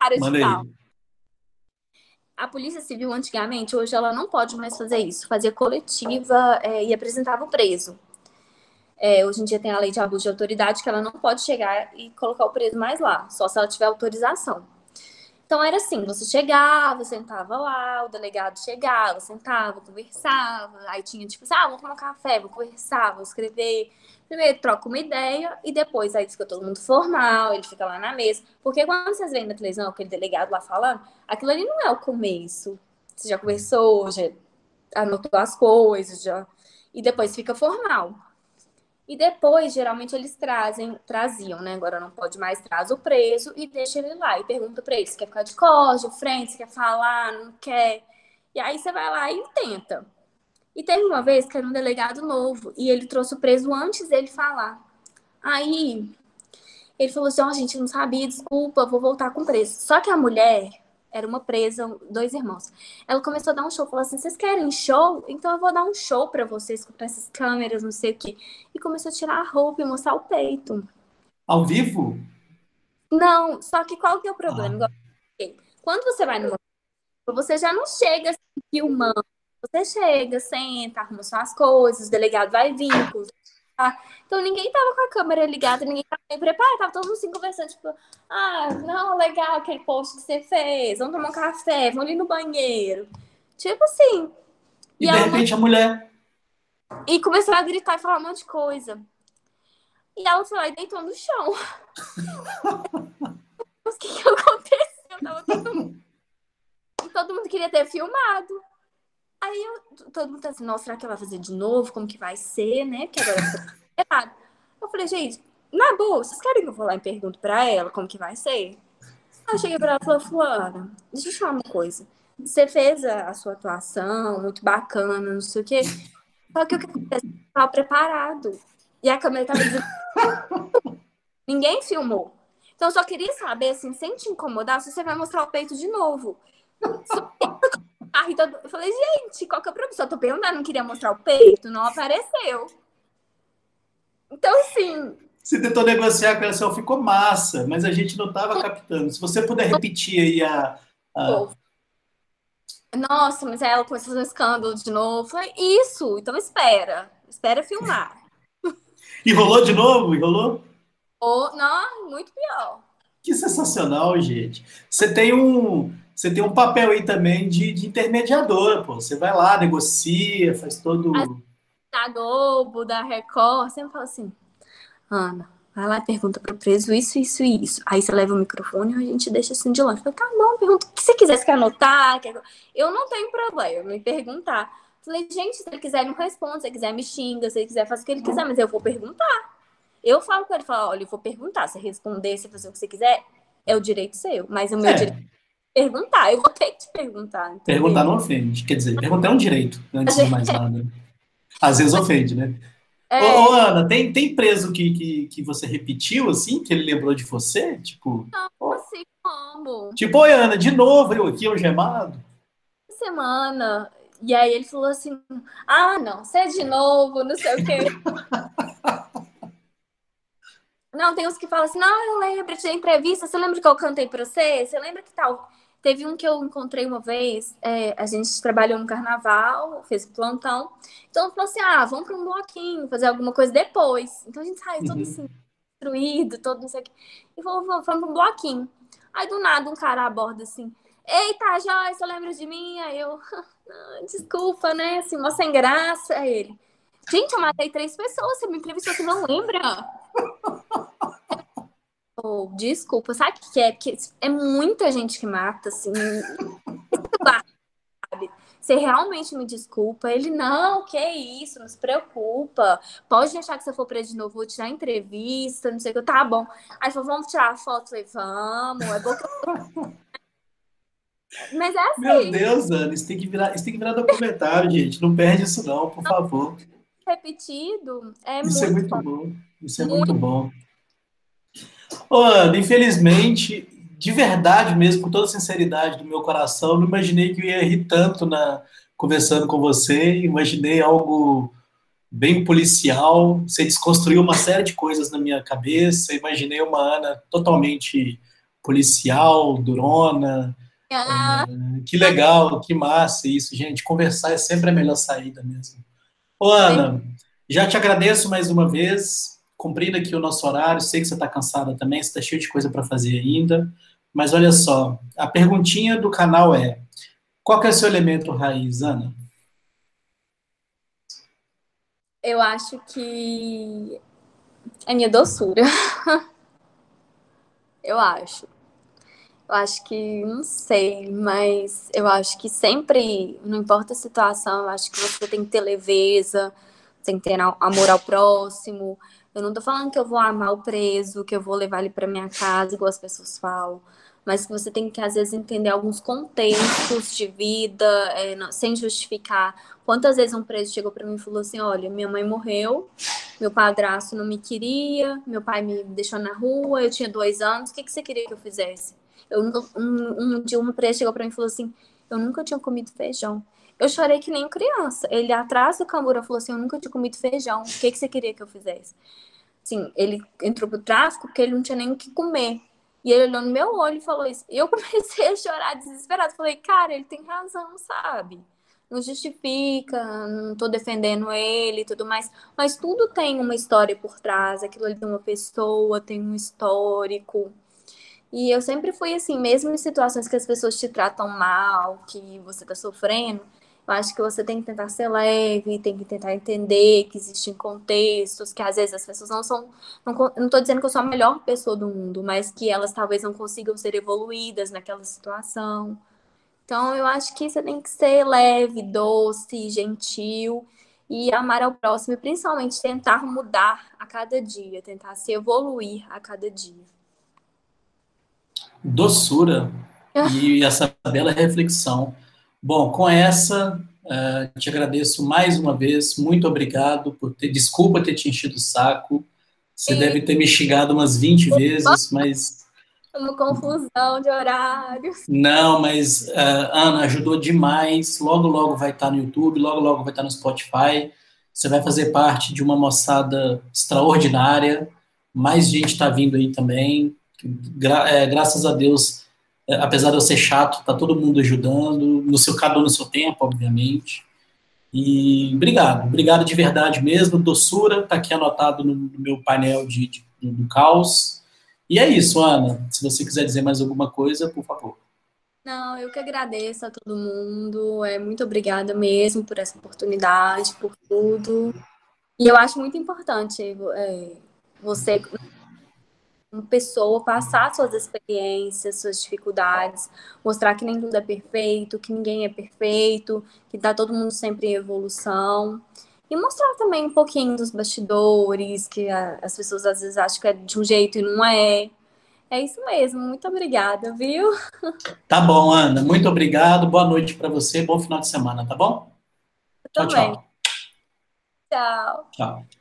cara de pau. A Polícia Civil, antigamente, hoje ela não pode mais fazer isso, fazia coletiva é, e apresentava o preso. É, hoje em dia tem a lei de abuso de autoridade que ela não pode chegar e colocar o preso mais lá, só se ela tiver autorização. Então era assim, você chegava, sentava lá, o delegado chegava, sentava, conversava, aí tinha tipo assim, ah, vamos tomar café, vou conversar, vou escrever. Primeiro troca uma ideia e depois aí fica todo mundo formal, ele fica lá na mesa. Porque quando vocês veem na televisão aquele delegado lá falando, aquilo ali não é o começo. Você já conversou, já anotou as coisas, já. E depois fica formal. E depois, geralmente, eles trazem, traziam, né? Agora não pode mais, traz o preso e deixa ele lá. E pergunta pra ele se quer ficar de de frente, se quer falar, não quer. E aí você vai lá e tenta. E teve uma vez que era um delegado novo e ele trouxe o preso antes dele falar. Aí ele falou assim: Ó, oh, gente, não sabia, desculpa, vou voltar com o preso. Só que a mulher era uma presa, dois irmãos. Ela começou a dar um show, falou assim: vocês querem show? Então eu vou dar um show para vocês com essas câmeras, não sei o quê. E começou a tirar a roupa e mostrar o peito. Ao vivo? Não, só que qual que é o problema? Ah. Quando você vai numa você já não chega assim, filmando. Você chega, senta, arruma suas coisas, o delegado vai vir Então ninguém tava com a câmera ligada, ninguém tava preparado, tava todo mundo assim conversando, tipo, ah, não, legal aquele post que você fez, vamos tomar um café, vamos ali no banheiro. Tipo assim. E, e de repente a mulher. E começou a gritar e falar um monte de coisa. E ela foi lá e deitou no chão. Mas o que, que aconteceu? Tava todo mundo... E todo mundo queria ter filmado. Aí eu, todo mundo tá assim, nossa, será que ela vai fazer de novo? Como que vai ser, né? Porque agora eu errado. Eu falei, gente, na boa, vocês querem que eu vou lá e pergunto pra ela como que vai ser? Aí eu cheguei pra ela e falei, fulana, deixa eu te falar uma coisa. Você fez a, a, sua atuação, muito bacana, não sei o quê. Só que o que acontece? Eu tava preparado. E a câmera tava dizendo... Ninguém filmou. Então eu só queria saber, assim, sem te incomodar, se você vai mostrar o peito de novo. A Rita, eu falei, gente, qual que é o problema? Só tô perguntando, não queria mostrar o peito, não apareceu. Então, sim. Você tentou negociar com ela, ficou massa, mas a gente não tava captando. Se você puder repetir aí a. a... Nossa, mas ela começou a fazer um escândalo de novo. Falei, isso, então espera. Espera filmar. e rolou de novo? E rolou? Oh, não, muito pior. Que sensacional, gente. Você tem um você tem um papel aí também de, de intermediadora, pô. Você vai lá, negocia, faz todo. Da Globo, da Record, sempre fala assim, Ana, vai lá e pergunta pro preso isso, isso e isso. Aí você leva o microfone e a gente deixa assim de longe. Fala, tá bom, pergunta o que você quiser, você quer anotar? Quer... Eu não tenho problema me perguntar. Falei, gente, se ele quiser, não responde. Se ele quiser, me xinga. Se ele quiser, faz o que ele quiser, mas eu vou perguntar. Eu falo com ele, falo, olha, eu vou perguntar. Se responder, se fazer o que você quiser, é o direito seu. Mas o meu é. direito perguntar, eu vou ter que te perguntar. Entendeu? Perguntar não ofende. Quer dizer, perguntar é um direito, antes de mais nada. Às vezes ofende, né? É... Ô, ô, Ana, tem, tem preso que, que, que você repetiu, assim, que ele lembrou de você? Tipo. Não, oh. assim como? Tipo, oi, Ana, de novo, eu aqui, algemado. Semana. E aí ele falou assim: ah, não, você é de novo, não sei o quê. Não, tem uns que falam assim, não, eu lembro de entrevista, você lembra que eu cantei pra você? Você lembra que tal? Teve um que eu encontrei uma vez, é, a gente trabalhou no carnaval, fez plantão. Então falou assim: ah, vamos para um bloquinho, fazer alguma coisa depois. Então a gente saiu todo uhum. assim, destruído, todo não sei o quê. E falou: vamos para um bloquinho. Aí do nada um cara aborda assim: Eita, Joyce, lembra de mim? Aí eu, desculpa, né? Assim, uma sem graça. Aí ele: Gente, eu matei três pessoas, você me entrevistou, você não lembra? Oh, desculpa, sabe o que é? Porque é muita gente que mata, assim. sabe? Você realmente me desculpa? Ele, não, que isso, não se preocupa. Pode deixar que você for preso de novo, vou tirar entrevista, não sei o que. Tá bom. Aí falou, vamos tirar a foto? falei, vamos. É bom que. Mas é assim. Meu Deus, Ana, isso tem que virar, isso tem que virar documentário, gente. Não perde isso, não, por favor. Repetido é isso muito, é muito bom. bom. Isso é muito, muito bom. Ô, Ana, infelizmente, de verdade mesmo, com toda a sinceridade do meu coração, não imaginei que eu ia rir tanto na, conversando com você. Imaginei algo bem policial. Você desconstruiu uma série de coisas na minha cabeça. Imaginei uma Ana totalmente policial, durona. Ah. Que legal, que massa isso, gente. Conversar é sempre a melhor saída mesmo. Ô, Ana, já te agradeço mais uma vez cumprindo aqui o nosso horário, sei que você está cansada também, você está cheio de coisa para fazer ainda, mas olha só, a perguntinha do canal é, qual é o seu elemento raiz, Ana? Eu acho que é minha doçura. eu acho. Eu acho que, não sei, mas eu acho que sempre, não importa a situação, eu acho que você tem que ter leveza, tem que ter amor ao próximo, eu não tô falando que eu vou amar o preso, que eu vou levar ele para minha casa, igual as pessoas falam. Mas que você tem que, às vezes, entender alguns contextos de vida, é, não, sem justificar. Quantas vezes um preso chegou para mim e falou assim: Olha, minha mãe morreu, meu padrasto não me queria, meu pai me deixou na rua, eu tinha dois anos, o que, que você queria que eu fizesse? Eu, um, um dia, um preso chegou para mim e falou assim: Eu nunca tinha comido feijão. Eu chorei que nem criança. Ele atrás do cambura falou assim: Eu nunca tinha comido feijão. O que, que você queria que eu fizesse? Assim, ele entrou pro tráfico porque ele não tinha nem o que comer. E ele olhou no meu olho e falou isso. E eu comecei a chorar desesperado. Falei, cara, ele tem razão, sabe? não justifica, não tô defendendo ele e tudo mais, mas tudo tem uma história por trás, aquilo ali tem uma pessoa, tem um histórico. E eu sempre fui assim, mesmo em situações que as pessoas te tratam mal, que você tá sofrendo, eu acho que você tem que tentar ser leve, tem que tentar entender que existem contextos, que às vezes as pessoas não são. Não, não tô dizendo que eu sou a melhor pessoa do mundo, mas que elas talvez não consigam ser evoluídas naquela situação. Então, eu acho que você tem que ser leve, doce, gentil e amar ao próximo, e principalmente tentar mudar a cada dia, tentar se evoluir a cada dia. Doçura e essa bela reflexão. Bom, com essa, uh, te agradeço mais uma vez, muito obrigado por ter, desculpa ter te enchido o saco, você Sim. deve ter me xingado umas 20 vezes, mas uma confusão de horários. Não, mas uh, Ana ajudou demais. Logo, logo vai estar no YouTube, logo, logo vai estar no Spotify. Você vai fazer parte de uma moçada extraordinária. Mais gente está vindo aí também. Gra é, graças a Deus, apesar de eu ser chato, tá todo mundo ajudando. No seu cada um no seu tempo, obviamente. E obrigado, obrigado de verdade mesmo. Doçura está aqui anotado no, no meu painel de, de, do caos. E é isso, Ana. Se você quiser dizer mais alguma coisa, por favor. Não, eu que agradeço a todo mundo. É muito obrigada mesmo por essa oportunidade, por tudo. E eu acho muito importante é, você, pessoa, passar suas experiências, suas dificuldades, mostrar que nem tudo é perfeito, que ninguém é perfeito, que tá todo mundo sempre em evolução. E mostrar também um pouquinho dos bastidores, que a, as pessoas às vezes acham que é de um jeito e não é. É isso mesmo. Muito obrigada, viu? Tá bom, Ana. Muito obrigado. Boa noite para você. Bom final de semana, tá bom? Eu tchau, também. tchau. Tchau. Tchau.